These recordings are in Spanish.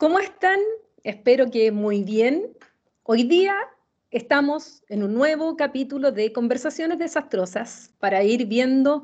¿Cómo están? Espero que muy bien. Hoy día estamos en un nuevo capítulo de Conversaciones Desastrosas para ir viendo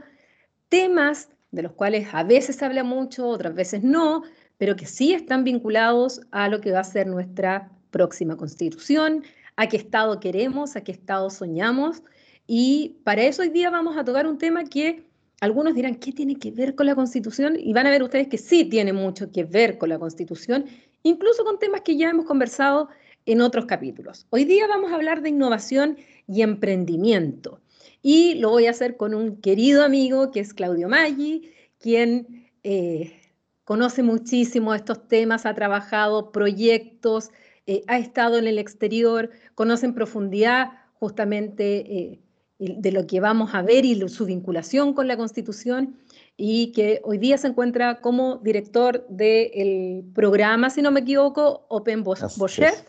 temas de los cuales a veces se habla mucho, otras veces no, pero que sí están vinculados a lo que va a ser nuestra próxima constitución, a qué estado queremos, a qué estado soñamos. Y para eso hoy día vamos a tocar un tema que algunos dirán, ¿qué tiene que ver con la constitución? Y van a ver ustedes que sí tiene mucho que ver con la constitución incluso con temas que ya hemos conversado en otros capítulos. Hoy día vamos a hablar de innovación y emprendimiento. Y lo voy a hacer con un querido amigo que es Claudio Maggi, quien eh, conoce muchísimo estos temas, ha trabajado proyectos, eh, ha estado en el exterior, conoce en profundidad justamente eh, de lo que vamos a ver y su vinculación con la Constitución y que hoy día se encuentra como director del programa, si no me equivoco, Open Bochef,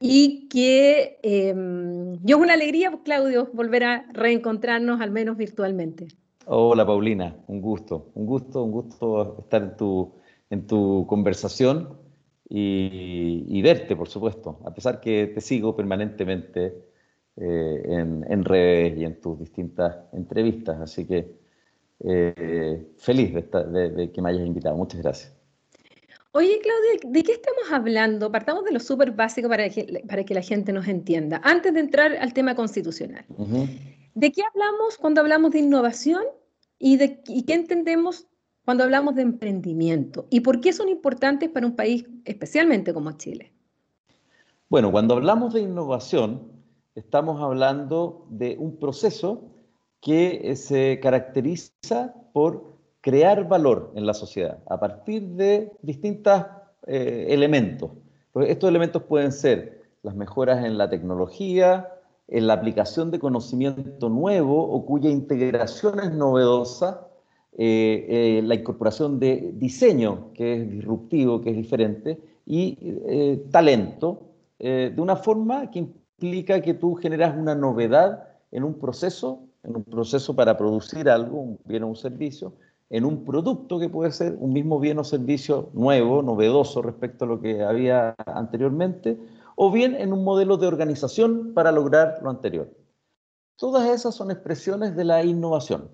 y que em, yo es una alegría, Claudio, volver a reencontrarnos al menos virtualmente. Hola Paulina, un gusto, un gusto, un gusto estar en tu, en tu conversación y, verte, por supuesto, a pesar que te sigo permanentemente eh, en, en redes y en tus distintas entrevistas, así que eh, feliz de, que me hayas invitado. Muchas gracias. Oye, Claudia, ¿de qué estamos hablando? Partamos de lo súper básico para que, para que la gente nos entienda. Antes de entrar al tema constitucional, ¿de qué hablamos cuando hablamos de innovación y, de, y qué entendemos cuando hablamos de emprendimiento? ¿Y por qué son importantes para un país especialmente como Chile? Bueno, cuando hablamos de innovación, estamos hablando de un proceso que eh, se caracteriza por crear valor en la sociedad a partir de distintos eh, elementos. Pues estos elementos pueden ser las mejoras en la tecnología, en la aplicación de conocimiento nuevo o cuya integración es novedosa, eh, la incorporación de diseño que es disruptivo, que es diferente, y talento, de una forma que implica que tú generas una novedad en un proceso en un proceso para producir algo, un bien o un servicio, en un producto que puede ser un mismo bien o servicio nuevo, novedoso respecto a lo que había anteriormente, o bien en un modelo de organización para lograr lo anterior. Todas esas son expresiones de la innovación.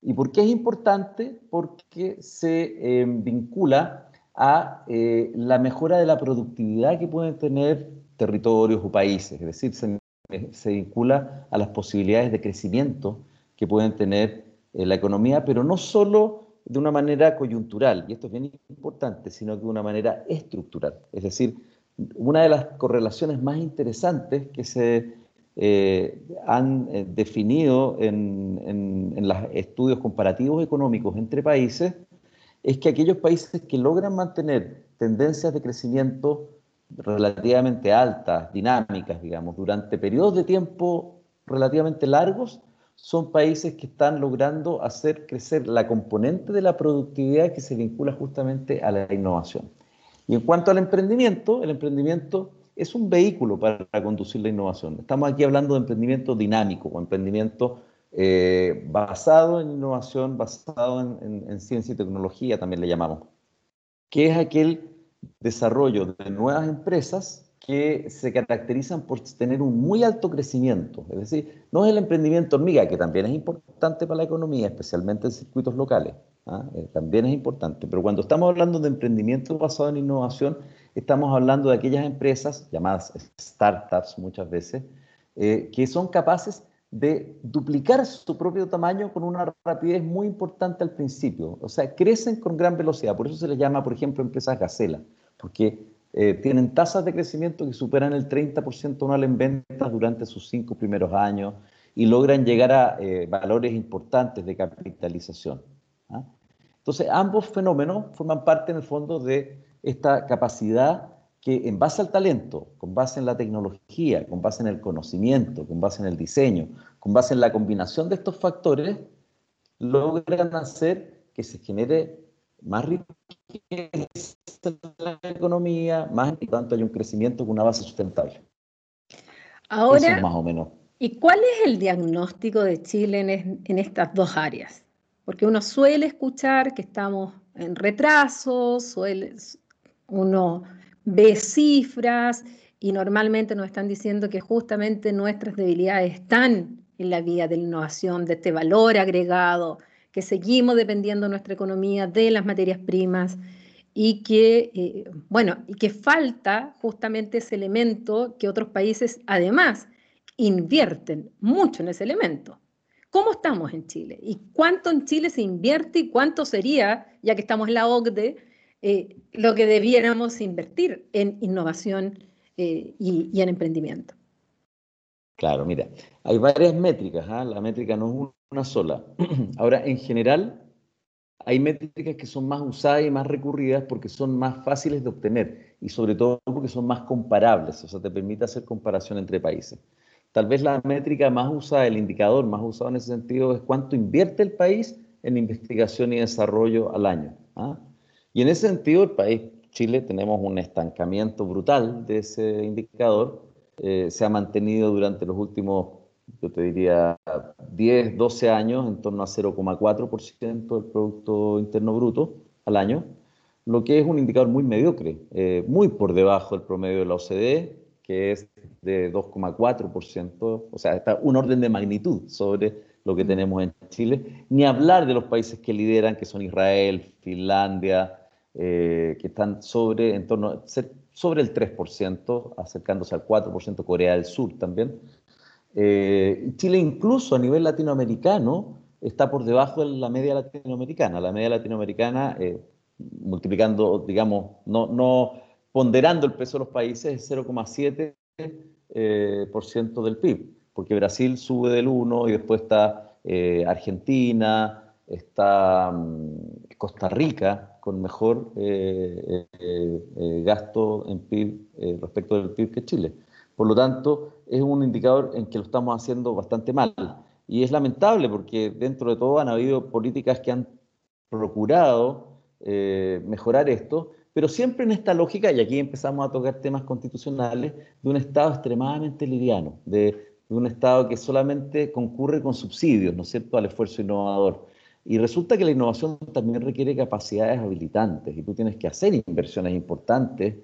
¿Y por qué es importante? Porque se eh, vincula a eh, la mejora de la productividad que pueden tener territorios o países, es decir, se se vincula a las posibilidades de crecimiento que pueden tener eh, la economía, pero no solo de una manera coyuntural, y esto es bien importante, sino de una manera estructural. Es decir, una de las correlaciones más interesantes que se eh, han eh, definido en los estudios comparativos económicos entre países es que aquellos países que logran mantener tendencias de crecimiento relativamente altas, dinámicas, digamos, durante periodos de tiempo relativamente largos, son países que están logrando hacer crecer la componente de la productividad que se vincula justamente a la innovación. Y en cuanto al emprendimiento, el emprendimiento es un vehículo para conducir la innovación. Estamos aquí hablando de emprendimiento dinámico o emprendimiento eh, basado en innovación, basado en, en ciencia y tecnología, también le llamamos, que es aquel desarrollo de nuevas empresas que se caracterizan por tener un muy alto crecimiento. Es decir, no es el emprendimiento hormiga, que también es importante para la economía, especialmente en circuitos locales. ¿ah? Eh, también es importante. Pero cuando estamos hablando de emprendimiento basado en innovación, estamos hablando de aquellas empresas, llamadas startups muchas veces, eh, que son capaces de duplicar su propio tamaño con una rapidez muy importante al principio. O sea, crecen con gran velocidad. Por eso se les llama, por ejemplo, empresas gacela, porque eh, tienen tasas de crecimiento que superan el 30% anual en ventas durante sus cinco primeros años y logran llegar a eh, valores importantes de capitalización. ¿ah? Entonces, ambos fenómenos forman parte, en el fondo, de esta capacidad que en base al talento, con base en la tecnología, con base en el conocimiento, con base en el diseño, con base en la combinación de estos factores, logran hacer que se genere más riqueza en la economía, más y tanto hay un crecimiento con una base sustentable. Ahora, más o menos. ¿y cuál es el diagnóstico de Chile en, en estas dos áreas? Porque uno suele escuchar que estamos en retraso, suele, uno ve cifras y normalmente nos están diciendo que justamente nuestras debilidades están en la vía de la innovación, de este valor agregado, que seguimos dependiendo nuestra economía de las materias primas y que, eh, bueno, y que falta justamente ese elemento que otros países además invierten mucho en ese elemento. ¿Cómo estamos en Chile? ¿Y cuánto en Chile se invierte y cuánto sería, ya que estamos en la OCDE, eh, lo que debiéramos invertir en innovación eh, y, en emprendimiento? Claro, mira, hay varias métricas, ¿ah? la métrica no es una sola. Ahora, en general, hay métricas que son más usadas y más recurridas porque son más fáciles de obtener y sobre todo porque son más comparables, o sea, te permite hacer comparación entre países. Tal vez la métrica más usada, el indicador más usado en ese sentido es cuánto invierte el país en investigación y desarrollo al año. ¿ah? Y en ese sentido, el país, Chile, tenemos un estancamiento brutal de ese indicador. Eh, se ha mantenido durante los últimos yo te diría 10, 12 años en torno a 0,4% del Producto Interno Bruto al año, lo que es un indicador muy mediocre, eh, muy por debajo del promedio de la OCDE, que es de 2,4%, o sea, está un orden de magnitud sobre lo que tenemos en Chile, ni hablar de los países que lideran, que son Israel, Finlandia, eh, que están sobre, en torno, sobre el 3%, acercándose al 4%, Corea del Sur también. Eh, Chile incluso a nivel latinoamericano está por debajo de la media latinoamericana. La media latinoamericana, eh, multiplicando, digamos, no, ponderando el peso de los países, es 0,7% eh, del PIB, porque Brasil sube del 1 y después está Argentina, está mm, Costa Rica con mejor gasto en PIB respecto del PIB que Chile. Por lo tanto, es un indicador en que lo estamos haciendo bastante mal. Y es lamentable porque dentro de todo han habido políticas que han procurado eh, mejorar esto, pero siempre en esta lógica, y aquí empezamos a tocar temas constitucionales, de un Estado extremadamente liviano, de, de un Estado que solamente concurre con subsidios, ¿no es cierto?, al esfuerzo innovador. Y resulta que la innovación también requiere capacidades habilitantes y tú tienes que hacer inversiones importantes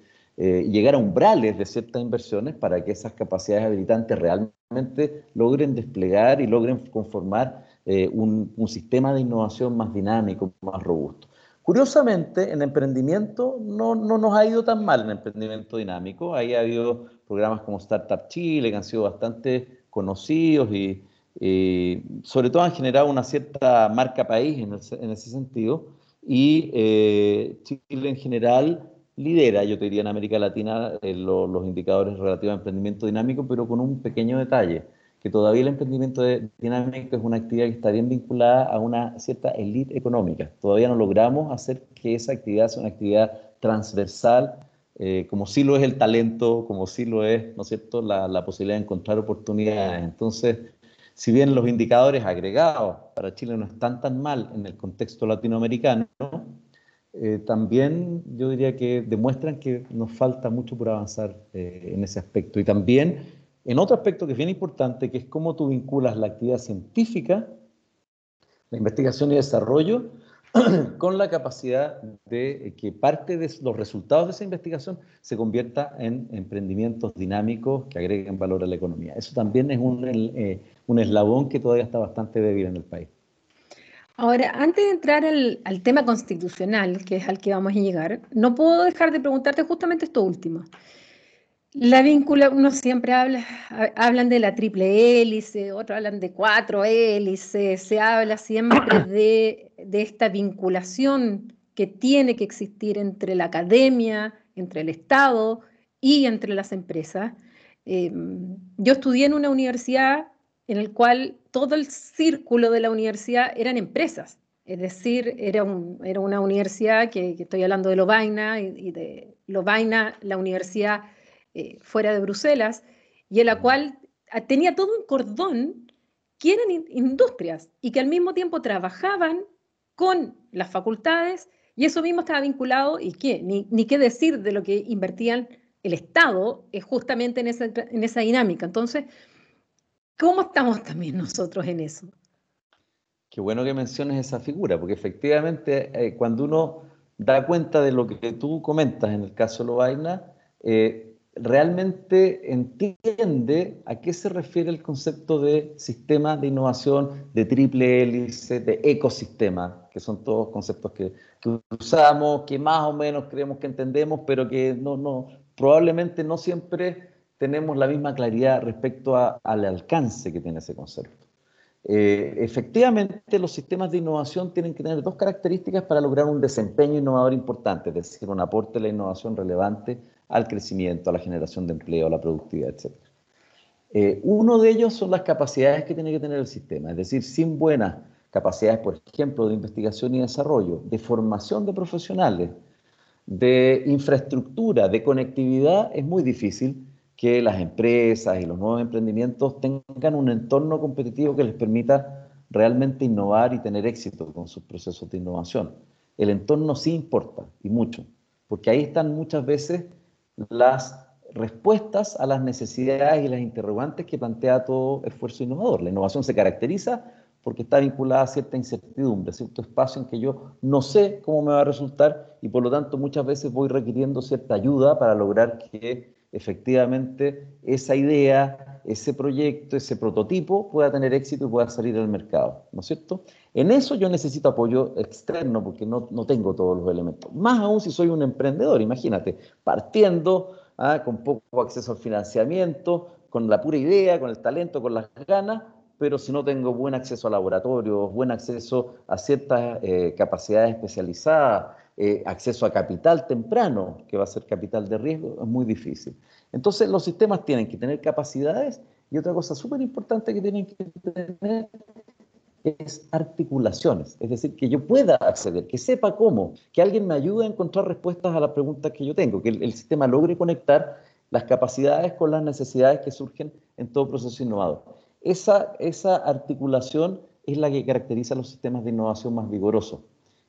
eh, llegar a umbrales de ciertas inversiones para que esas capacidades habilitantes realmente logren desplegar y logren conformar eh, un, sistema de innovación más dinámico, más robusto. Curiosamente, en emprendimiento no, no, nos ha ido tan mal en emprendimiento dinámico. Ahí ha habido programas como Startup Chile que han sido bastante conocidos y, sobre todo han generado una cierta marca país en, en ese sentido. Y eh, Chile en general lidera, yo te diría, en América Latina eh, los indicadores relativos a emprendimiento dinámico, pero con un pequeño detalle, que todavía el emprendimiento dinámico es una actividad que está bien vinculada a una cierta élite económica. Todavía no logramos hacer que esa actividad sea una actividad transversal, eh, como sí lo es el talento, como sí lo es, ¿no es cierto?, la, la posibilidad de encontrar oportunidades. Entonces, si bien los indicadores agregados para Chile no están tan mal en el contexto latinoamericano, eh, también yo diría que demuestran que nos falta mucho por avanzar eh, en ese aspecto. Y también en otro aspecto que es bien importante, que es cómo tú vinculas la actividad científica, la investigación y desarrollo, con la capacidad de que parte de los resultados de esa investigación se convierta en emprendimientos dinámicos que agreguen valor a la economía. Eso también es un, eh, un eslabón que todavía está bastante débil en el país. Ahora, antes de entrar al, tema constitucional, que es al que vamos a llegar, no puedo dejar de preguntarte justamente esto último. La víncula, uno siempre habla, hablan de la triple hélice, otros hablan de cuatro hélices, se habla siempre de, esta vinculación que tiene que existir entre la academia, entre el Estado y entre las empresas. Eh, yo estudié en una universidad en el cual todo el círculo de la universidad eran empresas. Es decir, era, era una universidad que, estoy hablando de Lovaina y, de Lovaina, la universidad eh, fuera de Bruselas, y en la cual tenía todo un cordón que eran industrias y que al mismo tiempo trabajaban con las facultades y eso mismo estaba vinculado, y qué, ni, ni qué decir de lo que invertían el Estado es justamente en esa, en esa dinámica. Entonces, ¿Cómo estamos también nosotros en eso? Qué bueno que menciones esa figura, porque efectivamente eh, cuando uno da cuenta de lo que tú comentas en el caso de Lovaina, eh, realmente entiende a qué se refiere el concepto de sistema de innovación, de triple hélice, de ecosistema, que son todos conceptos que, usamos, que más o menos creemos que entendemos, pero que no, no, probablemente no siempre tenemos la misma claridad respecto al alcance que tiene ese concepto. Eh, efectivamente, los sistemas de innovación tienen que tener dos características para lograr un desempeño innovador importante, es decir, un aporte de la innovación relevante al crecimiento, a la generación de empleo, a la productividad, etc. Eh, uno de ellos son las capacidades que tiene que tener el sistema, es decir, sin buenas capacidades, por ejemplo, de investigación y desarrollo, de formación de profesionales, de infraestructura, de conectividad, es muy difícil que las empresas y los nuevos emprendimientos tengan un entorno competitivo que les permita realmente innovar y tener éxito con sus procesos de innovación. El entorno sí importa y mucho, porque ahí están muchas veces las respuestas a las necesidades y las interrogantes que plantea todo esfuerzo innovador. La innovación se caracteriza porque está vinculada a cierta incertidumbre, cierto espacio en que yo no sé cómo me va a resultar y por lo tanto muchas veces voy requiriendo cierta ayuda para lograr que efectivamente esa idea, ese proyecto, ese prototipo pueda tener éxito y pueda salir al mercado, ¿no es cierto? En eso yo necesito apoyo externo porque no, no tengo todos los elementos. Más aún si soy un emprendedor, imagínate, partiendo ¿ah? con poco acceso al financiamiento, con la pura idea, con el talento, con las ganas, pero si no tengo buen acceso a laboratorios, buen acceso a ciertas eh, capacidades especializadas, eh, acceso a capital temprano, que va a ser capital de riesgo, es muy difícil. Entonces los sistemas tienen que tener capacidades y otra cosa súper importante que tienen que tener es articulaciones, es decir, que yo pueda acceder, que sepa cómo, que alguien me ayude a encontrar respuestas a las preguntas que yo tengo, que el, sistema logre conectar las capacidades con las necesidades que surgen en todo proceso innovador. Esa, esa articulación es la que caracteriza los sistemas de innovación más vigorosos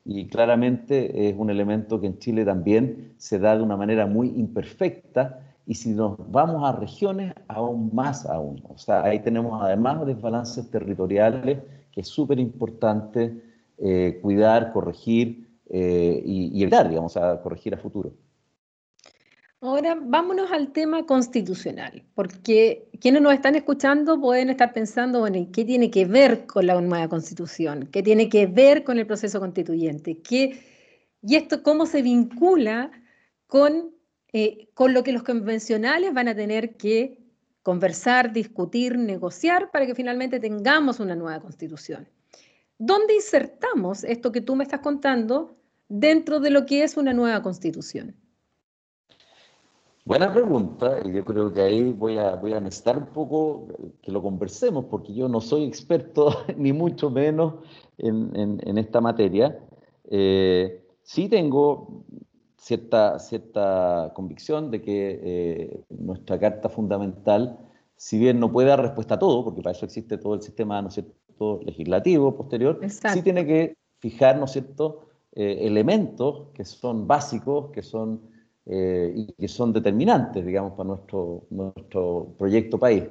y claramente es un elemento que en Chile también se da de una manera muy imperfecta y si nos vamos a regiones, aún más aún. O sea, ahí tenemos además desbalances territoriales que es súper importante eh, cuidar, corregir eh, y, y, evitar, digamos, a corregir a futuro. Ahora vámonos al tema constitucional, porque quienes nos están escuchando pueden estar pensando, bueno, ¿qué tiene que ver con la nueva constitución? ¿Qué tiene que ver con el proceso constituyente? ¿Qué, ¿Y esto cómo se vincula con, eh, con lo que los convencionales van a tener que conversar, discutir, negociar para que finalmente tengamos una nueva constitución? ¿Dónde insertamos esto que tú me estás contando dentro de lo que es una nueva constitución? Buena pregunta, y yo creo que ahí voy a, voy a necesitar un poco que lo conversemos, porque yo no soy experto, ni mucho menos, en, en, esta materia. Eh, sí tengo cierta, cierta convicción de que eh, nuestra carta fundamental, si bien no puede dar respuesta a todo, porque para eso existe todo el sistema ¿no cierto? legislativo posterior, sí tiene que fijar ¿no cierto? Eh, elementos que son básicos, que son eh, y que son determinantes, digamos, para nuestro, nuestro proyecto país.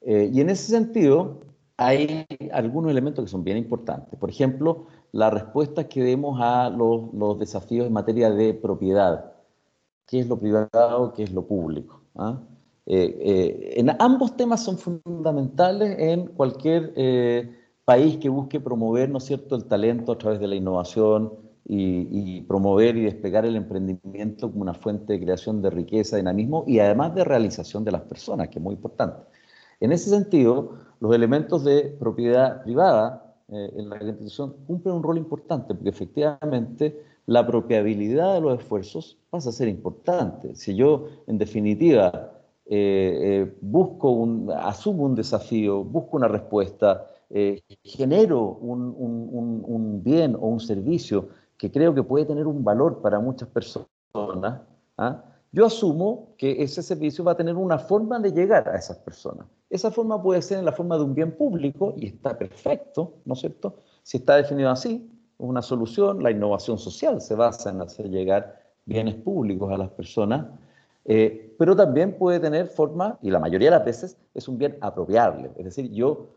Eh, y en ese sentido, hay algunos elementos que son bien importantes. Por ejemplo, la respuesta que demos a los, los desafíos en materia de propiedad. ¿Qué es lo privado? ¿Qué es lo público? ¿Ah? Eh, en ambos temas son fundamentales en cualquier país que busque promover, ¿no es cierto?, el talento a través de la innovación, y, promover y despegar el emprendimiento como una fuente de creación de riqueza, dinamismo y además de realización de las personas, que es muy importante. En ese sentido, los elementos de propiedad privada eh, en la Constitución cumplen un rol importante, porque efectivamente la propiabilidad de los esfuerzos pasa a ser importante. Si yo, en definitiva, eh, eh, busco un, asumo un desafío, busco una respuesta, genero un, un, un, bien o un servicio que creo que puede tener un valor para muchas personas, ¿ah? yo asumo que ese servicio va a tener una forma de llegar a esas personas. Esa forma puede ser en la forma de un bien público y está perfecto, ¿no es cierto? Si está definido así, una solución, la innovación social se basa en hacer llegar bienes públicos a las personas, eh, pero también puede tener forma, y la mayoría de las veces es un bien apropiable, es decir, yo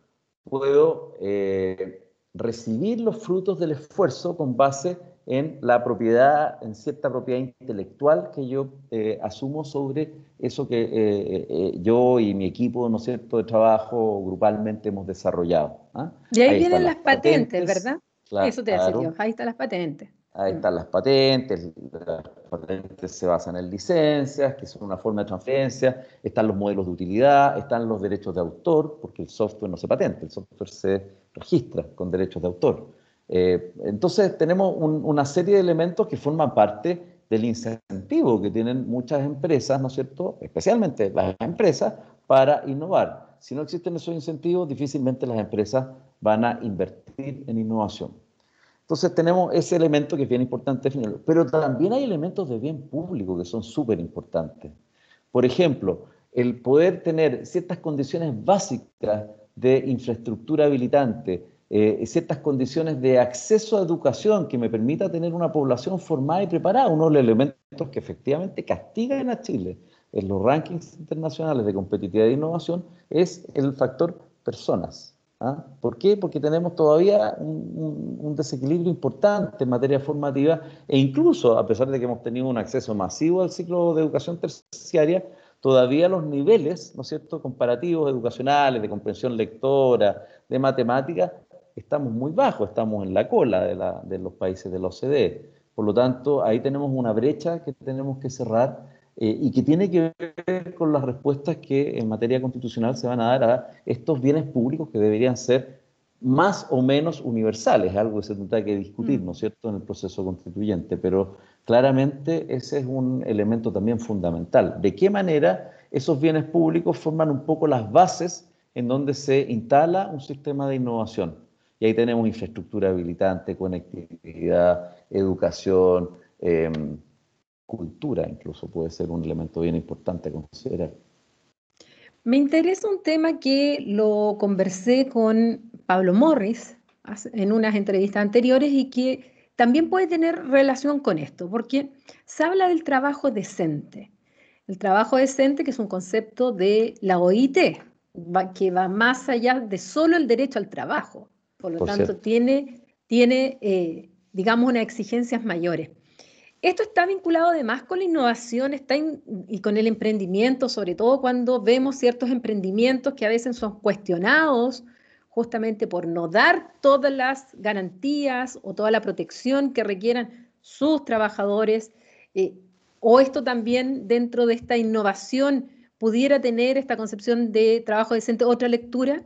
puedo eh, recibir los frutos del esfuerzo con base en la propiedad, en cierta propiedad intelectual que yo eh, asumo sobre eso que eh, eh, yo y mi equipo, ¿no es cierto?, de trabajo grupalmente hemos desarrollado. ¿ah? Y ahí, vienen las patentes, ¿verdad? eso te ahí están las patentes. Ahí están las patentes, las patentes se basan en licencias, que son una forma de transferencia, están los modelos de utilidad, están los derechos de autor, porque el software no se patente, el software se registra con derechos de autor. Eh, entonces tenemos una serie de elementos que forman parte del incentivo que tienen muchas empresas, ¿no es cierto?, especialmente las empresas, para innovar. Si no existen esos incentivos, difícilmente las empresas van a invertir en innovación. Entonces tenemos ese elemento que es bien importante definirlo. Pero también hay elementos de bien público que son súper importantes. Por ejemplo, el poder tener ciertas condiciones básicas de infraestructura habilitante, eh, ciertas condiciones de acceso a educación que me permita tener una población formada y preparada, uno de los elementos que efectivamente castigan a Chile en los rankings internacionales de competitividad e innovación es el factor personas. ¿Ah? ¿Por qué? Porque tenemos todavía un, desequilibrio importante en materia formativa e incluso, a pesar de que hemos tenido un acceso masivo al ciclo de educación terciaria, todavía los niveles, ¿no es cierto?, comparativos educacionales, de comprensión lectora, de matemática, estamos muy bajos, estamos en la cola de, de los países de la OCDE. Por lo tanto, ahí tenemos una brecha que tenemos que cerrar eh, y que tiene que ver con las respuestas que en materia constitucional se van a dar a estos bienes públicos que deberían ser más o menos universales, algo que se tendrá que discutir, mm. ¿no es cierto?, en el proceso constituyente, pero claramente ese es un elemento también fundamental. ¿De qué manera esos bienes públicos forman un poco las bases en donde se instala un sistema de innovación? Y ahí tenemos infraestructura habilitante, conectividad, educación, eh, cultura incluso puede ser un elemento bien importante a considerar. Me interesa un tema que lo conversé con Pablo Morris en unas entrevistas anteriores y que también puede tener relación con esto, porque se habla del trabajo decente. El trabajo decente, que es un concepto de la OIT, que va más allá de solo el derecho al trabajo. Por lo tanto, tiene, tiene eh, digamos, unas exigencias mayores. Esto está vinculado además con la innovación está y con el emprendimiento, sobre todo cuando vemos ciertos emprendimientos que a veces son cuestionados justamente por no dar todas las garantías o toda la protección que requieran sus trabajadores. Eh, o esto también dentro de esta innovación pudiera tener esta concepción de trabajo decente otra lectura?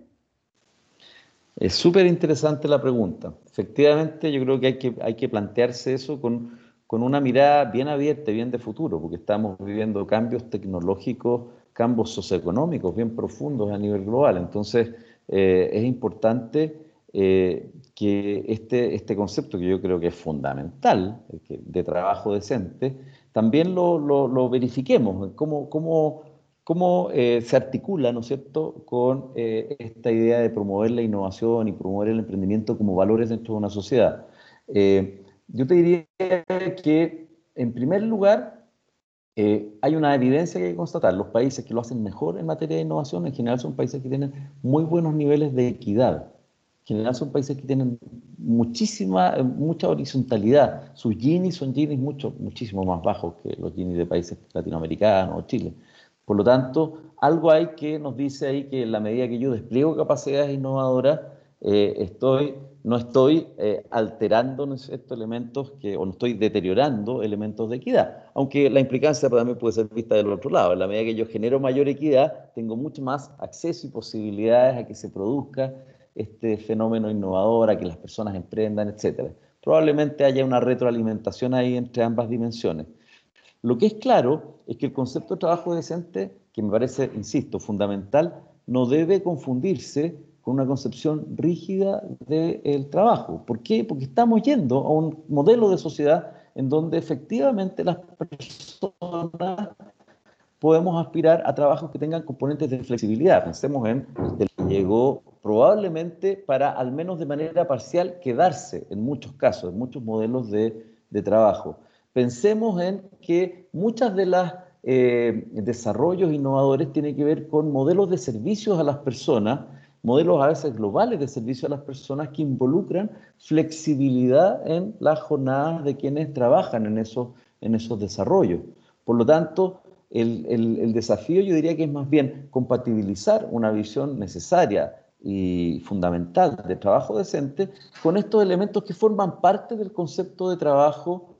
Es súper interesante la pregunta. Efectivamente, yo creo que hay, que hay que plantearse eso con con una mirada bien abierta bien de futuro, porque estamos viviendo cambios tecnológicos, cambios socioeconómicos bien profundos a nivel global. Entonces, eh, es importante eh, que este, este concepto, que yo creo que es fundamental, de trabajo decente, también lo, verifiquemos, cómo, cómo, cómo eh, se articula, ¿no es cierto?, con esta idea de promover la innovación y promover el emprendimiento como valores dentro de una sociedad. Yo te diría que, en primer lugar, eh, hay una evidencia que hay que constatar. Los países que lo hacen mejor en materia de innovación, en general, son países que tienen muy buenos niveles de equidad. En general, son países que tienen muchísima, mucha horizontalidad. Sus Gini son Gini mucho, muchísimo más bajos que los Gini de países latinoamericanos o Chile. Por lo tanto, algo hay que nos dice ahí que en la medida que yo despliego capacidades innovadoras, eh, estoy no estoy eh, alterando estos elementos que, o no estoy deteriorando elementos de equidad. Aunque la implicancia también puede ser vista del otro lado. En la medida que yo genero mayor equidad, tengo mucho más acceso y posibilidades a que se produzca este fenómeno innovador, a que las personas emprendan, etc. Probablemente haya una retroalimentación ahí entre ambas dimensiones. Lo que es claro es que el concepto de trabajo decente, que me parece, insisto, fundamental, no debe confundirse con una concepción rígida del trabajo. ¿Por qué? Porque estamos yendo a un modelo de sociedad en donde efectivamente las personas podemos aspirar a trabajos que tengan componentes de flexibilidad. Pensemos en el que llegó probablemente para, al menos de manera parcial, quedarse en muchos casos, en muchos modelos de, trabajo. Pensemos en que muchas de las eh, desarrollos innovadores tienen que ver con modelos de servicios a las personas modelos a veces globales de servicio a las personas que involucran flexibilidad en las jornadas de quienes trabajan en esos, en esos desarrollos. Por lo tanto, el, el desafío yo diría que es más bien compatibilizar una visión necesaria y fundamental de trabajo decente con estos elementos que forman parte del concepto de trabajo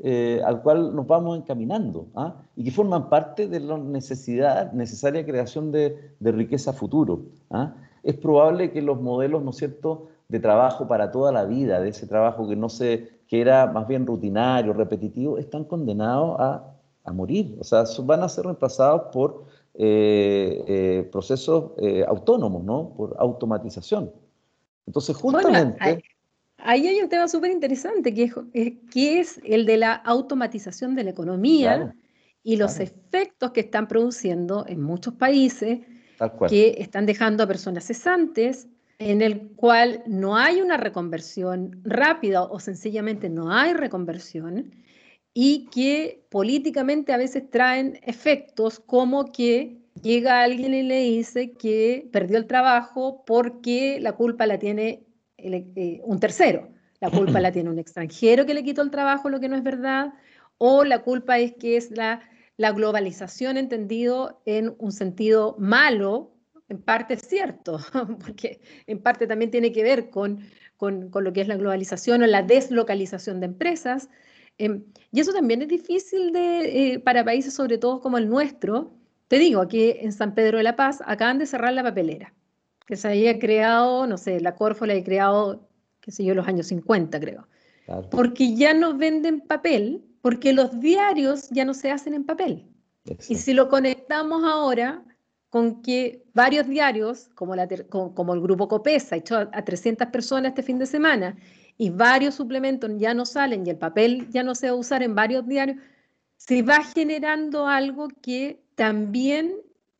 eh, al cual nos vamos encaminando ¿ah? y que forman parte de la necesidad, necesaria creación de, riqueza futuro. ¿ah? Es probable que los modelos, ¿no es cierto?, de trabajo para toda la vida, de ese trabajo que no se, que era más bien rutinario, repetitivo, están condenados a, morir. O sea, van a ser reemplazados por eh, eh, procesos autónomos, ¿no? Por automatización. Entonces, justamente... Ahí hay un tema súper interesante, que es, que es el de la automatización de la economía y los efectos que están produciendo en muchos países, que están dejando a personas cesantes, en el cual no hay una reconversión rápida o sencillamente no hay reconversión, y que políticamente a veces traen efectos como que llega alguien y le dice que perdió el trabajo porque la culpa la tiene eh, un tercero. La culpa la tiene un extranjero que le quitó el trabajo, lo que no es verdad, o la culpa es que es la, la globalización entendido en un sentido malo, en parte es cierto, porque en parte también tiene que ver con, con, con lo que es la globalización o la deslocalización de empresas. Em, y eso también es difícil de, eh, para países, sobre todo como el nuestro. Te digo, aquí en San Pedro de la Paz acaban de cerrar la papelera que se había creado, no sé, la Corfo la había creado, qué sé yo, los años 50, creo. Porque ya no venden papel, porque los diarios ya no se hacen en papel. Y si lo conectamos ahora con que varios diarios, como, la, como, el grupo Copesa, echó a, a 300 personas este fin de semana, y varios suplementos ya no salen y el papel ya no se va a usar en varios diarios, se va generando algo que también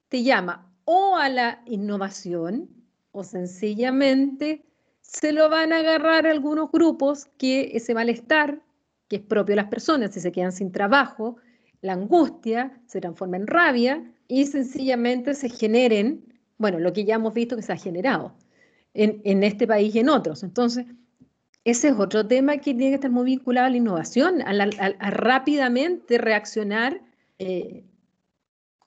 te llama o a la innovación, o sencillamente se lo van a agarrar algunos grupos que ese malestar, que es propio de las personas, si se quedan sin trabajo, la angustia se transforma en rabia y sencillamente se generen, bueno, lo que ya hemos visto que se ha generado en, este país y en otros. Entonces, ese es otro tema que tiene que estar muy vinculado a la innovación, a, rápidamente reaccionar eh,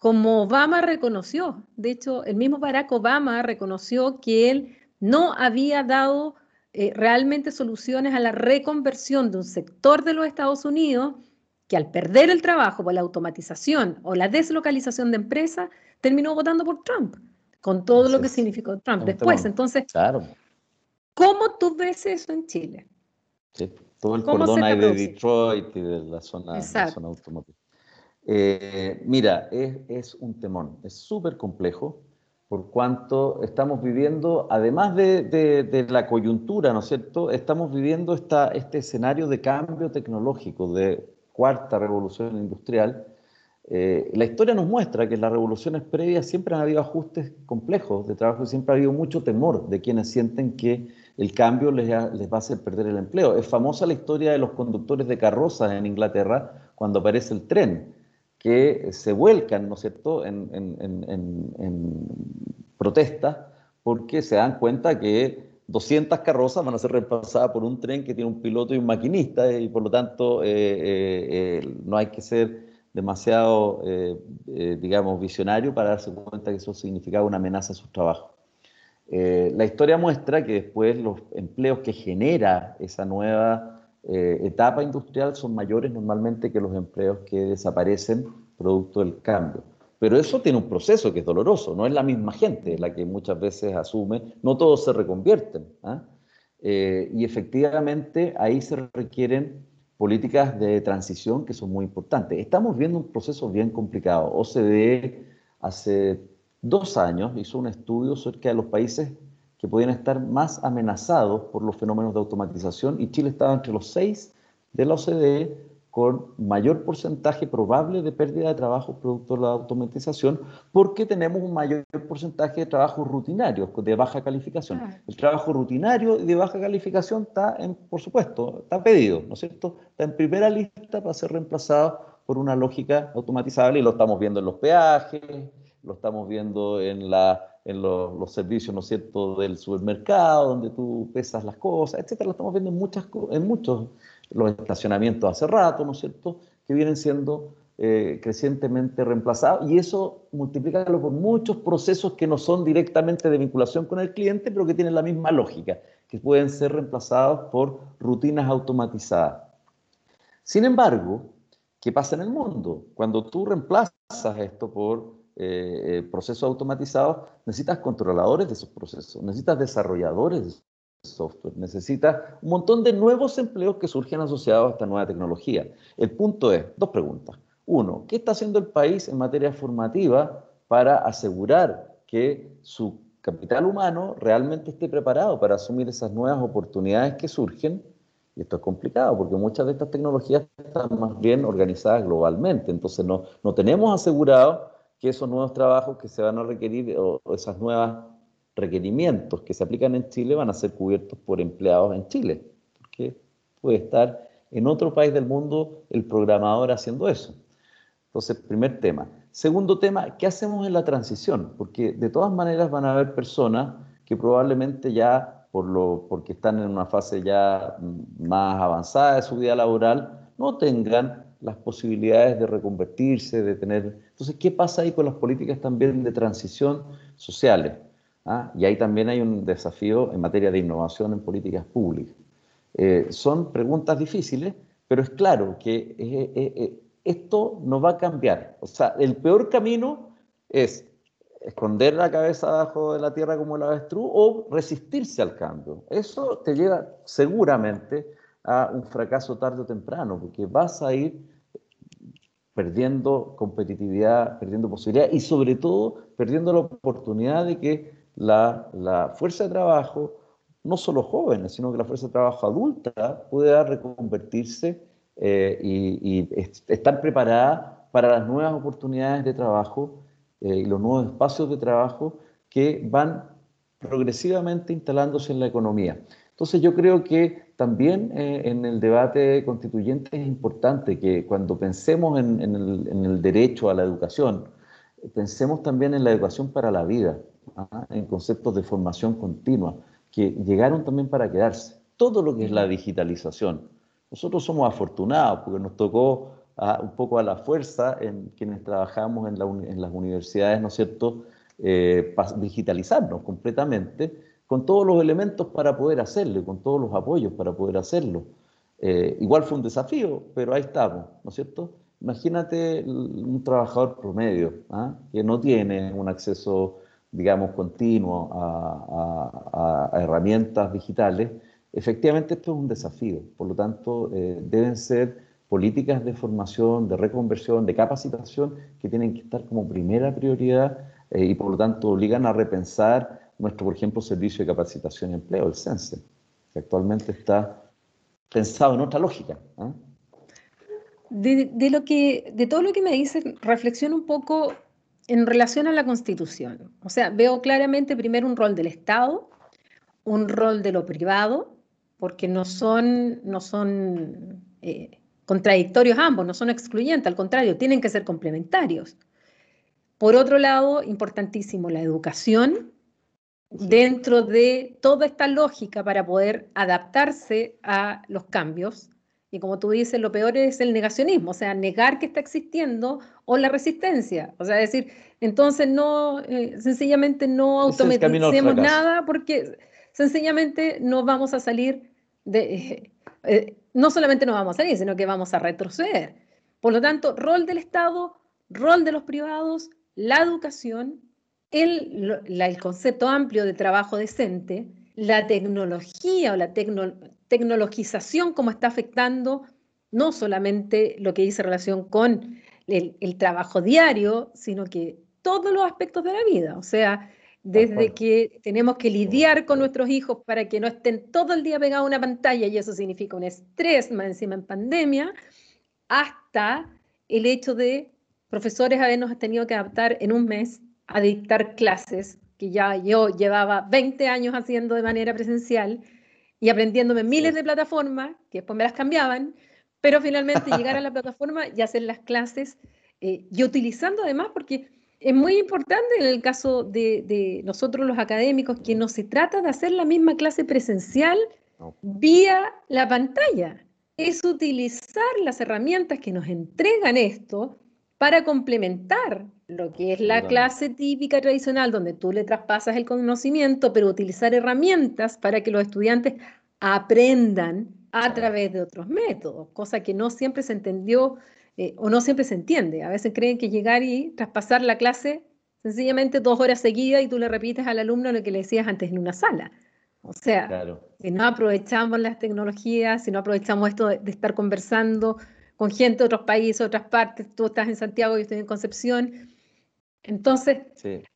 como Obama reconoció. De hecho, el mismo Barack Obama reconoció que él no había dado eh, realmente soluciones a la reconversión de un sector de los Estados Unidos que al perder el trabajo por la automatización o la deslocalización de empresas, terminó votando por Trump, con todo lo que significó Trump después. Entonces, ¿cómo tú ves eso en Chile? Sí, todo el cordón ahí de Detroit y de la zona, la zona automotriz. Eh, mira, es, un temón, es súper complejo por cuanto estamos viviendo, además de, la coyuntura, ¿no es cierto? Estamos viviendo este escenario de cambio tecnológico, de cuarta revolución industrial. Eh, la historia nos muestra que en las revoluciones previas siempre han habido ajustes complejos de trabajo y siempre ha habido mucho temor de quienes sienten que el cambio les, les va a hacer perder el empleo. Es famosa la historia de los conductores de carrozas en Inglaterra cuando aparece el tren que se vuelcan, ¿no es cierto?, en, protestas porque se dan cuenta que 200 carrozas van a ser reemplazadas por un tren que tiene un piloto y un maquinista y por lo tanto eh, eh, eh, no hay que ser demasiado, digamos, visionario para darse cuenta que eso significaba una amenaza a sus trabajos. la historia muestra que después los empleos que genera esa nueva eh, etapa industrial son mayores normalmente que los empleos que desaparecen producto del cambio. Pero eso tiene un proceso que es doloroso, no es la misma gente la que muchas veces asume, no todos se reconvierten. ¿ah? Eh, y efectivamente ahí se requieren políticas de transición que son muy importantes. Estamos viendo un proceso bien complicado. OCDE hace dos años hizo un estudio acerca de los países que podían estar más amenazados por los fenómenos de automatización y Chile estaba entre los seis de la OCDE con mayor porcentaje probable de pérdida de trabajo producto de la automatización, porque tenemos un mayor porcentaje de trabajo rutinario, de baja calificación. El trabajo rutinario y de baja calificación está, en, por supuesto, está pedido, ¿no es cierto? Está en primera lista para ser reemplazado por una lógica automatizable y lo estamos viendo en los peajes, lo estamos viendo en, la, en los, servicios, ¿no es cierto?, del supermercado, donde tú pesas las cosas, etcétera. Lo estamos viendo en, muchas, en muchos, los estacionamientos hace rato, ¿no es cierto?, que vienen siendo eh, crecientemente reemplazados y eso multiplícalo por muchos procesos que no son directamente de vinculación con el cliente, pero que tienen la misma lógica, que pueden ser reemplazados por rutinas automatizadas. Sin embargo, ¿qué pasa en el mundo? Cuando tú reemplazas esto por eh, eh, procesos automatizados, necesitas controladores de esos procesos, necesitas desarrolladores de software, necesitas un montón de nuevos empleos que surgen asociados a esta nueva tecnología. El punto es, dos preguntas. Uno, ¿qué está haciendo el país en materia formativa para asegurar que su capital humano realmente esté preparado para asumir esas nuevas oportunidades que surgen? Y esto es complicado porque muchas de estas tecnologías están más bien organizadas globalmente, entonces no, no tenemos asegurado que esos nuevos trabajos que se van a requerir o, esos nuevos requerimientos que se aplican en Chile van a ser cubiertos por empleados en Chile, porque puede estar en otro país del mundo el programador haciendo eso. Entonces, primer tema. Segundo tema, ¿qué hacemos en la transición? Porque de todas maneras van a haber personas que probablemente ya, por lo, porque están en una fase ya más avanzada de su vida laboral, no tengan las posibilidades de reconvertirse, de tener... Entonces, ¿qué pasa ahí con las políticas también de transición sociales? ¿Ah? Y ahí también hay un desafío en materia de innovación en políticas públicas. Eh, son preguntas difíciles, pero es claro que esto no va a cambiar. O sea, el peor camino es esconder la cabeza abajo de la tierra como el avestruz o resistirse al cambio. Eso te lleva seguramente a un fracaso tarde o temprano, porque vas a ir perdiendo competitividad, perdiendo posibilidad y sobre todo perdiendo la oportunidad de que la, la fuerza de trabajo, no solo jóvenes, sino que la fuerza de trabajo adulta pueda reconvertirse eh, y, estar preparada para las nuevas oportunidades de trabajo eh, y los nuevos espacios de trabajo que van progresivamente instalándose en la economía. Entonces yo creo que también eh, en el debate constituyente es importante que cuando pensemos en, el, derecho a la educación, pensemos también en la educación para la vida, ¿ah? en conceptos de formación continua, que llegaron también para quedarse. Todo lo que es la digitalización, nosotros somos afortunados porque nos tocó un poco a la fuerza en quienes trabajamos en, las universidades, ¿no es cierto?, eh, digitalizarnos completamente con todos los elementos para poder hacerlo, con todos los apoyos para poder hacerlo. Eh, igual fue un desafío, pero ahí estamos, ¿no es cierto? Imagínate un trabajador promedio ¿ah? que no tiene un acceso, digamos, continuo a herramientas digitales Efectivamente, esto es un desafío, por lo tanto, eh, deben ser políticas de formación, de reconversión, de capacitación que tienen que estar como primera prioridad eh, y por lo tanto obligan a repensar nuestro, por ejemplo, servicio de capacitación y empleo, el CENSE, que actualmente está pensado en otra lógica. ¿ah? De, lo que, de todo lo que me dices, reflexiono un poco en relación a la Constitución. O sea, veo claramente primero un rol del Estado, un rol de lo privado porque no son, no son eh, contradictorios ambos, no son excluyentes, al contrario, tienen que ser complementarios. Por otro lado, importantísimo, la educación dentro de toda esta lógica para poder adaptarse a los cambios. Y como tú dices, lo peor es el negacionismo, o sea, negar que está existiendo o la resistencia. O sea, decir, entonces no, eh, sencillamente no automaticemos nada porque sencillamente no vamos a salir de, eh, no solamente no vamos a salir, sino que vamos a retroceder. Por lo tanto, rol del Estado, rol de los privados, la educación, el, el concepto amplio de trabajo decente, la tecnología o la tecnologización, como está afectando no solamente lo que dice relación con el, el, trabajo diario, sino que todos los aspectos de la vida. O sea, desde que tenemos que lidiar con nuestros hijos para que no estén todo el día pegados a una pantalla y eso significa un estrés más encima en pandemia, hasta el hecho de profesores habernos tenido que adaptar en un mes a dictar clases que ya yo llevaba 20 años haciendo de manera presencial y aprendiéndome miles de plataformas que después me las cambiaban, pero finalmente llegar a la plataforma y hacer las clases eh, y utilizando además porque es muy importante en el caso de, nosotros los académicos que no se trata de hacer la misma clase presencial vía la pantalla, es utilizar las herramientas que nos entregan esto para complementar lo que es la clase típica tradicional, donde tú le traspasas el conocimiento, pero utilizar herramientas para que los estudiantes aprendan a través de otros métodos, cosa que no siempre se entendió eh, o no siempre se entiende. A veces creen que llegar y traspasar la clase sencillamente dos horas seguidas y tú le repites al alumno lo que le decías antes en una sala. O sea, si no aprovechamos las tecnologías, si no aprovechamos esto de, estar conversando con gente de otros países, otras partes, tú estás en Santiago, yo estoy en Concepción, entonces,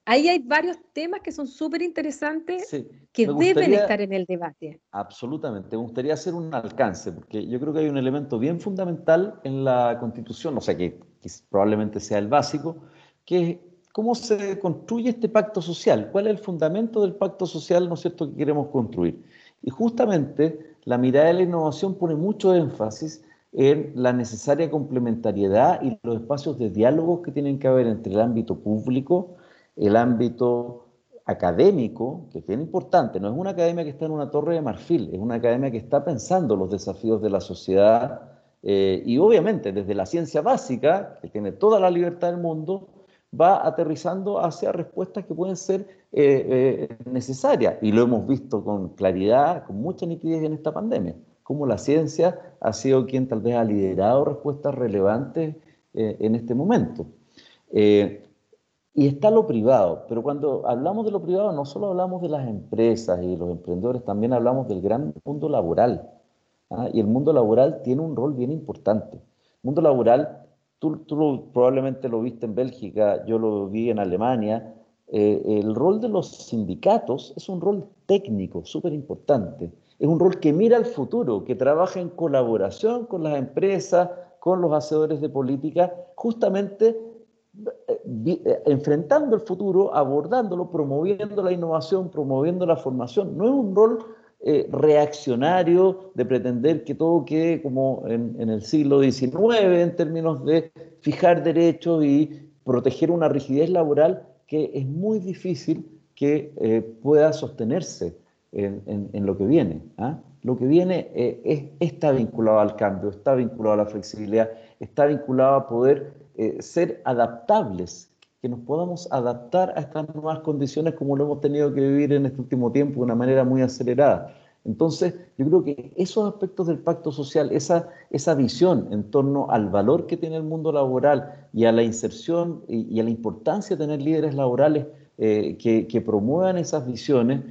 ahí hay varios temas que son súper interesantes que deben estar en el debate. Absolutamente. Me gustaría hacer un alcance, porque yo creo que hay un elemento bien fundamental en la Constitución, o sea, que, probablemente sea el básico, que es cómo se construye este pacto social, cuál es el fundamento del pacto social, ¿no es cierto?, que queremos construir. Y justamente la mirada de la innovación pone mucho énfasis en la necesaria complementariedad y los espacios de diálogo que tienen que haber entre el ámbito público, el ámbito académico, que es bien importante, no es una academia que está en una torre de marfil, es una academia que está pensando los desafíos de la sociedad eh, y obviamente desde la ciencia básica, que tiene toda la libertad del mundo, va aterrizando hacia respuestas que pueden ser eh, eh, necesarias. Y lo hemos visto con claridad, con mucha nitidez en esta pandemia cómo la ciencia ha sido quien tal vez ha liderado respuestas relevantes eh, en este momento. Eh, y está lo privado, pero cuando hablamos de lo privado no solo hablamos de las empresas y los emprendedores, también hablamos del gran mundo laboral. ¿ah? Y el mundo laboral tiene un rol bien importante. El mundo laboral, tú, probablemente lo viste en Bélgica, yo lo vi en Alemania, eh, el rol de los sindicatos es un rol técnico súper importante es un rol que mira al futuro, que trabaja en colaboración con las empresas, con los hacedores de política, justamente eh, eh, enfrentando el futuro, abordándolo, promoviendo la innovación, promoviendo la formación. No es un rol eh, reaccionario de pretender que todo quede como en, el siglo XIX en términos de fijar derechos y proteger una rigidez laboral que es muy difícil que pueda sostenerse en, lo que viene. ¿ah? Lo que viene eh, está vinculado al cambio, está vinculado a la flexibilidad, está vinculado a poder eh, ser adaptables, que nos podamos adaptar a estas nuevas condiciones como lo hemos tenido que vivir en este último tiempo de una manera muy acelerada. Entonces, yo creo que esos aspectos del pacto social, esa, esa visión en torno al valor que tiene el mundo laboral y a la inserción y, a la importancia de tener líderes laborales eh, que, que promuevan esas visiones,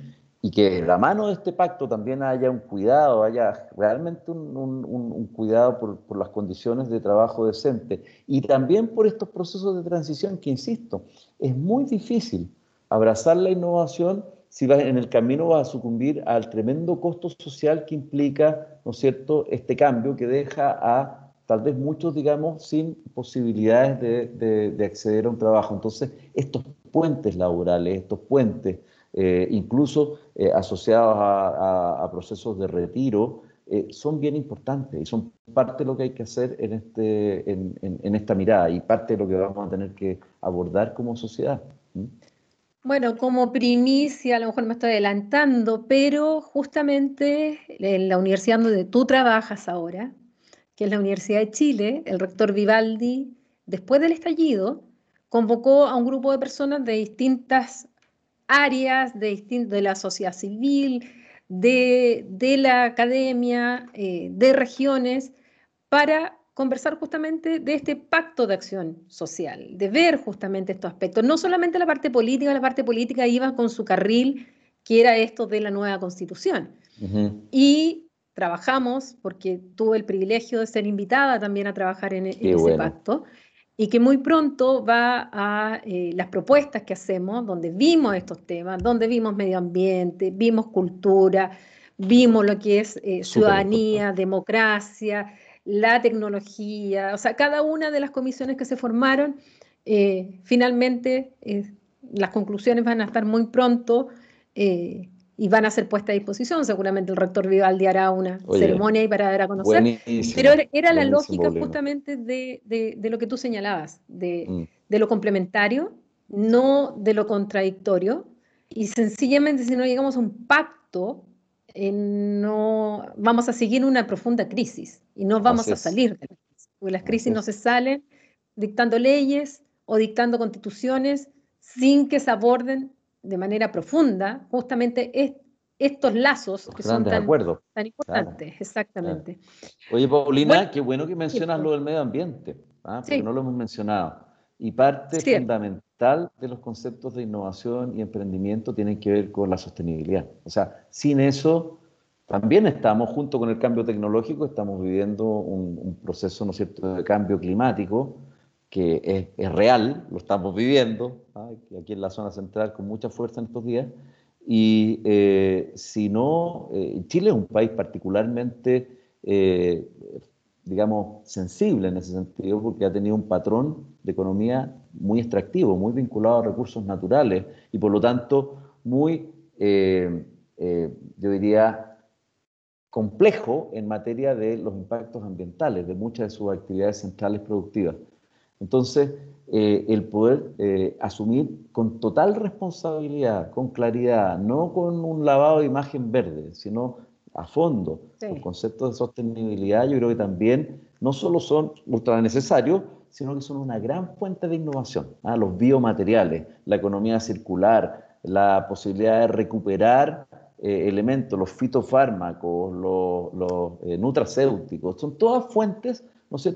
y que la mano de este pacto también haya un cuidado, haya realmente un, cuidado por, las condiciones de trabajo decente y también por estos procesos de transición que, insisto, es muy difícil abrazar la innovación si en el camino vas a sucumbir al tremendo costo social que implica, ¿no es cierto?, este cambio que deja a tal vez muchos, digamos, sin posibilidades de, de acceder a un trabajo. Entonces, estos puentes laborales, estos puentes eh, incluso eh, asociados a, procesos de retiro, eh, son bien importantes y son parte de lo que hay que hacer en, este, en, esta mirada y parte de lo que vamos a tener que abordar como sociedad. Bueno, como primicia, a lo mejor me estoy adelantando, pero justamente en la universidad donde tú trabajas ahora, que es la Universidad de Chile, el rector Vivaldi, después del estallido, convocó a un grupo de personas de distintas áreas de, de la sociedad civil, de, la academia, eh, de regiones, para conversar justamente de este pacto de acción social, de ver justamente estos aspectos. No solamente la parte política, la parte política iba con su carril, que era esto de la nueva constitución. Y trabajamos, porque tuve el privilegio de ser invitada también a trabajar en, ese pacto, y que muy pronto va a eh, las propuestas que hacemos, donde vimos estos temas, donde vimos medio ambiente, vimos cultura, vimos lo que es eh, ciudadanía, democracia, la tecnología, o sea, cada una de las comisiones que se formaron, eh, finalmente las conclusiones van a estar muy pronto y van a ser puestas a disposición. Seguramente el rector Vivaldi hará una ceremonia y para dar a conocer. Pero era la lógica justamente de, lo que tú señalabas, mm. de, lo complementario, no de lo contradictorio, y sencillamente si no llegamos a un pacto, eh, no vamos a seguir una profunda crisis y no vamos a salir de la crisis, porque las crisis no se salen dictando leyes o dictando constituciones sin que se aborden de manera profunda justamente estos lazos que son tan, tan importantes. Exactamente. Oye, Paulina, qué bueno que mencionas lo del medio ambiente, ¿ah? porque no lo hemos mencionado. Y parte fundamental de los conceptos de innovación y emprendimiento tienen que ver con la sostenibilidad. O sea, sin eso también estamos, junto con el cambio tecnológico, estamos viviendo un, proceso, ¿no es cierto?, de cambio climático que es, real, lo estamos viviendo, aquí en la zona central con mucha fuerza en estos días, y eh, si no, eh, Chile es un país particularmente, eh, digamos, sensible en ese sentido, porque ha tenido un patrón de economía muy extractivo, muy vinculado a recursos naturales, y por lo tanto muy, yo diría, complejo en materia de los impactos ambientales de muchas de sus actividades centrales productivas. Entonces, eh, el poder eh, asumir con total responsabilidad, con claridad, no con un lavado de imagen verde, sino a fondo, los conceptos de sostenibilidad, yo creo que también no solo son ultra necesarios, sino que son una gran fuente de innovación. ¿ah? Los biomateriales, la economía circular, la posibilidad de recuperar eh, elementos, los fitofármacos, los, los nutracéuticos, son todas fuentes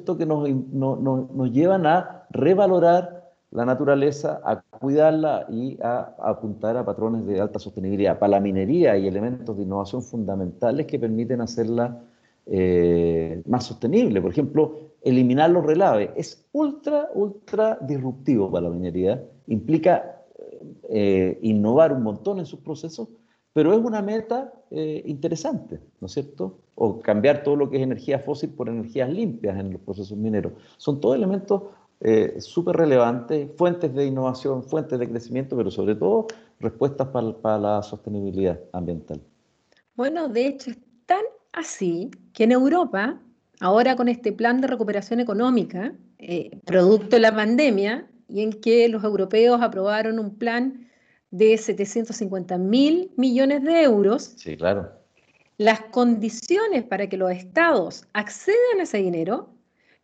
¿no que nos, nos llevan a revalorar la naturaleza, a cuidarla y a, apuntar a patrones de alta sostenibilidad. Para la minería hay elementos de innovación fundamentales que permiten hacerla eh, más sostenible. Por ejemplo, eliminar los relaves es ultra, ultra disruptivo para la minería. Implica eh, innovar un montón en sus procesos, pero es una meta eh, interesante, ¿no es cierto? O cambiar todo lo que es energía fósil por energías limpias en los procesos mineros. Son todos elementos eh, súper relevantes, fuentes de innovación, fuentes de crecimiento, pero sobre todo respuestas para, la sostenibilidad ambiental. Bueno, de hecho es tan así que en Europa, ahora con este plan de recuperación económica, eh, producto de la pandemia, y en que los europeos aprobaron un plan de 750 mil millones de euros. Sí, claro. Las condiciones para que los estados accedan a ese dinero,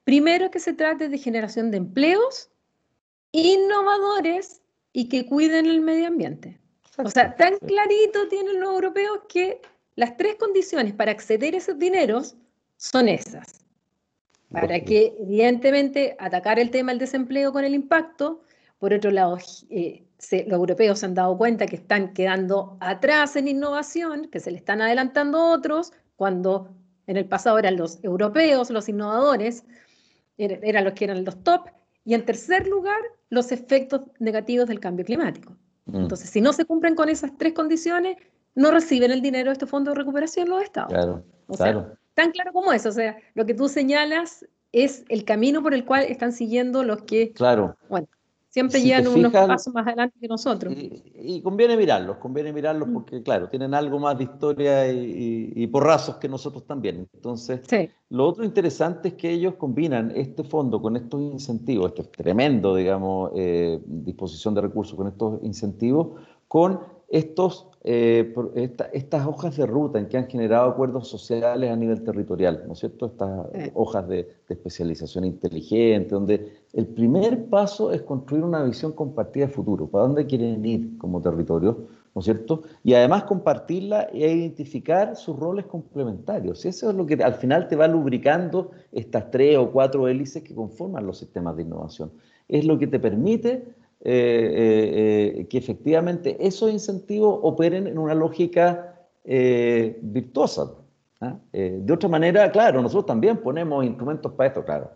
primero que se trate de generación de empleos innovadores y que cuiden el medio ambiente. O sea, tan clarito tienen los europeos que las tres condiciones para acceder a esos dineros son esas. Para que, evidentemente, atacar el tema del desempleo con el impacto, por otro lado, eh, los europeos se han dado cuenta que están quedando atrás en innovación, que se le están adelantando otros, cuando en el pasado eran los europeos los innovadores, er, eran los que eran los top. Y en tercer lugar, los efectos negativos del cambio climático. Mm. Entonces, si no se cumplen con esas tres condiciones, no reciben el dinero de este fondo de recuperación los estados. Claro, claro. tan claro como eso. O sea, lo que tú señalas es el camino por el cual están siguiendo los que... Claro. Bueno, Siempre llegan unos pasos más adelante que nosotros. Y, conviene mirarlos, conviene mirarlos mm. porque, claro, tienen algo más de historia y, porrazos que nosotros también. Entonces, lo otro interesante es que ellos combinan este fondo con estos incentivos, este tremendo, digamos, eh, disposición de recursos con estos incentivos, con estos, eh, estas hojas de ruta en que han generado acuerdos sociales a nivel territorial, ¿no es cierto? Estas hojas de, especialización inteligente, donde el primer paso es construir una visión compartida de futuro, para dónde quieren ir como territorio, ¿no es cierto? Y además compartirla e identificar sus roles complementarios. Y eso es lo que al final te va lubricando estas tres o cuatro hélices que conforman los sistemas de innovación. Es lo que te permite eh, eh, eh, que efectivamente esos incentivos operen en una lógica virtuosa. ¿ah? de otra manera, claro, nosotros también ponemos instrumentos para esto, claro,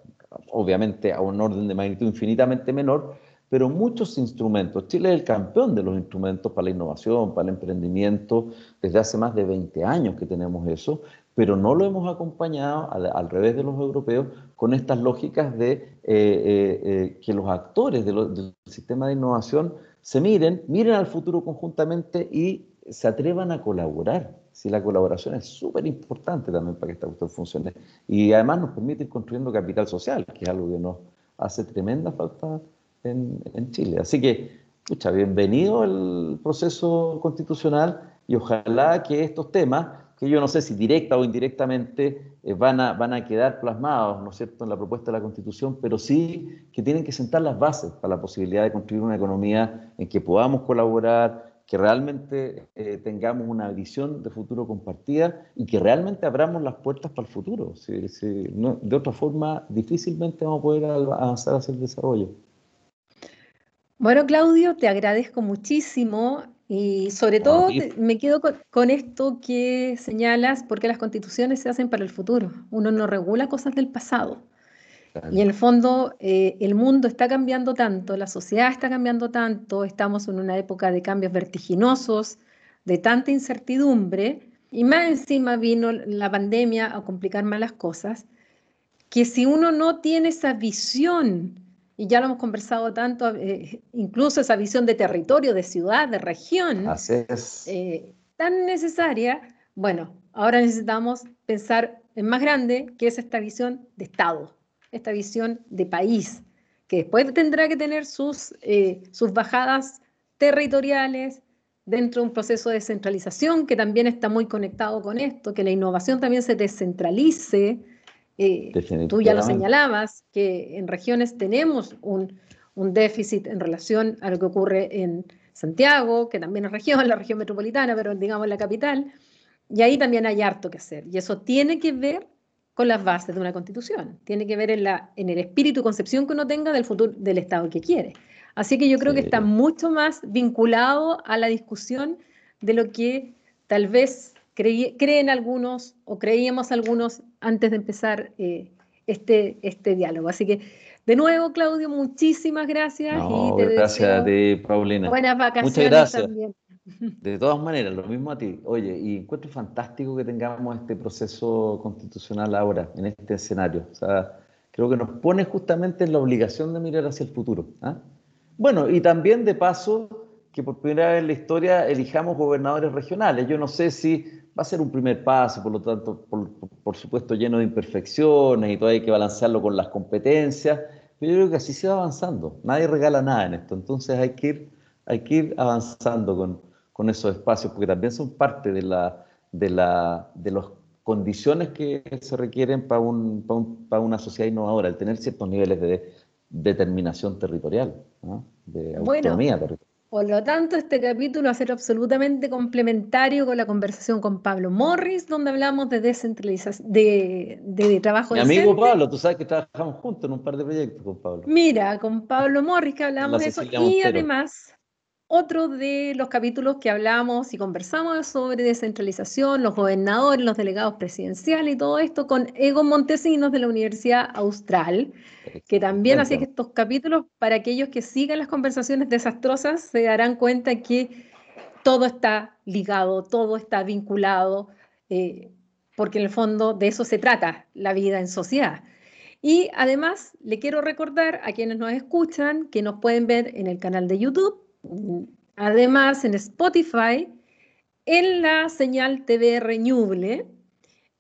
obviamente a un orden de magnitud infinitamente menor, pero muchos instrumentos. Chile es el campeón de los instrumentos para la innovación, para el emprendimiento, desde hace más de 20 años que tenemos eso, pero no lo hemos acompañado, al, revés de los europeos, con estas lógicas de eh, eh, eh, que los actores del sistema de innovación se miren, miren al futuro conjuntamente y se atrevan a colaborar. Si la colaboración es súper importante también para que esta cuestión funcione. Y además nos permite ir construyendo capital social, que es algo que nos hace tremenda falta en, Chile. Así que escucha, bienvenido el proceso constitucional y ojalá que estos temas, que yo no sé si directa o indirectamente eh, van, a, van a quedar plasmados, ¿no es cierto?, en la propuesta de la Constitución, pero sí que tienen que sentar las bases para la posibilidad de construir una economía en que podamos colaborar, que realmente eh, tengamos una visión de futuro compartida y que realmente abramos las puertas para el futuro. de otra forma, difícilmente vamos a poder avanzar hacia el desarrollo. Bueno, Claudio, te agradezco muchísimo y sobre todo me quedo con, esto que señalas, porque las constituciones se hacen para el futuro. Uno no regula cosas del pasado. Y en el fondo, eh, el mundo está cambiando tanto, la sociedad está cambiando tanto, estamos en una época de cambios vertiginosos, de tanta incertidumbre, y más encima vino la pandemia a complicar más las cosas, que si uno no tiene esa visión, y ya lo hemos conversado tanto, eh, incluso esa visión de territorio, de ciudad, de región, eh, tan necesaria, bueno, ahora necesitamos pensar en más grande, que es esta visión de Estado esta visión de país, que después tendrá que tener sus, eh, sus bajadas territoriales dentro de un proceso de descentralización que también está muy conectado con esto, que la innovación también se descentralice. Eh, tú ya lo señalabas, que en regiones tenemos un, un déficit en relación a lo que ocurre en Santiago, que también es región, la región metropolitana, pero digamos la capital, y ahí también hay harto que hacer. Y eso tiene que ver con las bases de una constitución. Tiene que ver en, la, en el espíritu y concepción que uno tenga del futuro del Estado que quiere. Así que yo creo que está mucho más vinculado a la discusión de lo que tal vez creen algunos o creíamos algunos antes de empezar eh, este, este diálogo. Así que, de nuevo, Claudio, muchísimas gracias. y te gracias a ti, Paulina. Buenas vacaciones Muchas gracias. también. De todas maneras, lo mismo a ti. Oye, y encuentro fantástico que tengamos este proceso constitucional ahora, en este escenario. O sea, creo que nos pone justamente en la obligación de mirar hacia el futuro. ¿ah? Bueno, y también de paso que por primera vez en la historia elijamos gobernadores regionales. Yo no sé si va a ser un primer paso, por lo tanto, por, supuesto, lleno de imperfecciones y todavía hay que balancearlo con las competencias, pero yo creo que así se va avanzando. Nadie regala nada en esto, entonces hay que ir, hay que ir avanzando con, con esos espacios, porque también son parte de, la, de, la, de las condiciones que se requieren para, un, para, una sociedad innovadora, el tener ciertos niveles de determinación territorial, de autonomía territorial. Por lo tanto, este capítulo va a ser absolutamente complementario con la conversación con Pablo Morris, donde hablamos de descentralización, de, de trabajo Mi amigo Pablo, tú sabes que trabajamos juntos en un par de proyectos con Pablo. Mira, con Pablo Morris que hablamos de eso, y además otro de los capítulos que hablamos y conversamos sobre descentralización, los gobernadores, los delegados presidenciales y todo esto con Ego Montesinos de la Universidad Austral, que también hacía que estos capítulos, para aquellos que sigan las conversaciones desastrosas, se darán cuenta que todo está ligado, todo está vinculado, eh, porque en el fondo de eso se trata la vida en sociedad. Y además le quiero recordar a quienes nos escuchan que nos pueden ver en el canal de YouTube Además, en Spotify, en la señal TV Reñuble.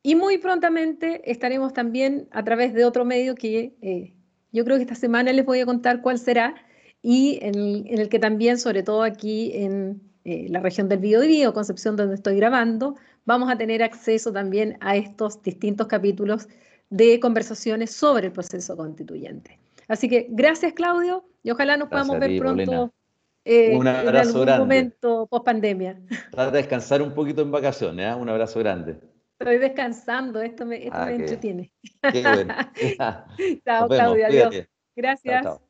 Y muy prontamente estaremos también a través de otro medio que eh, yo creo que esta semana les voy a contar cuál será y en el, que también, sobre todo aquí en eh, la región del Biobío, Concepción, donde estoy grabando, vamos a tener acceso también a estos distintos capítulos de conversaciones sobre el proceso constituyente. Así que gracias, Claudio, y ojalá nos podamos ver pronto eh, un abrazo en algún grande. momento post pandemia. Trata de descansar un poquito en vacaciones, ¿eh? un abrazo grande. Estoy descansando, esto me, esto ah, me entretiene. Qué bueno. chao, Claudia, adiós. Gracias. Chao, chao.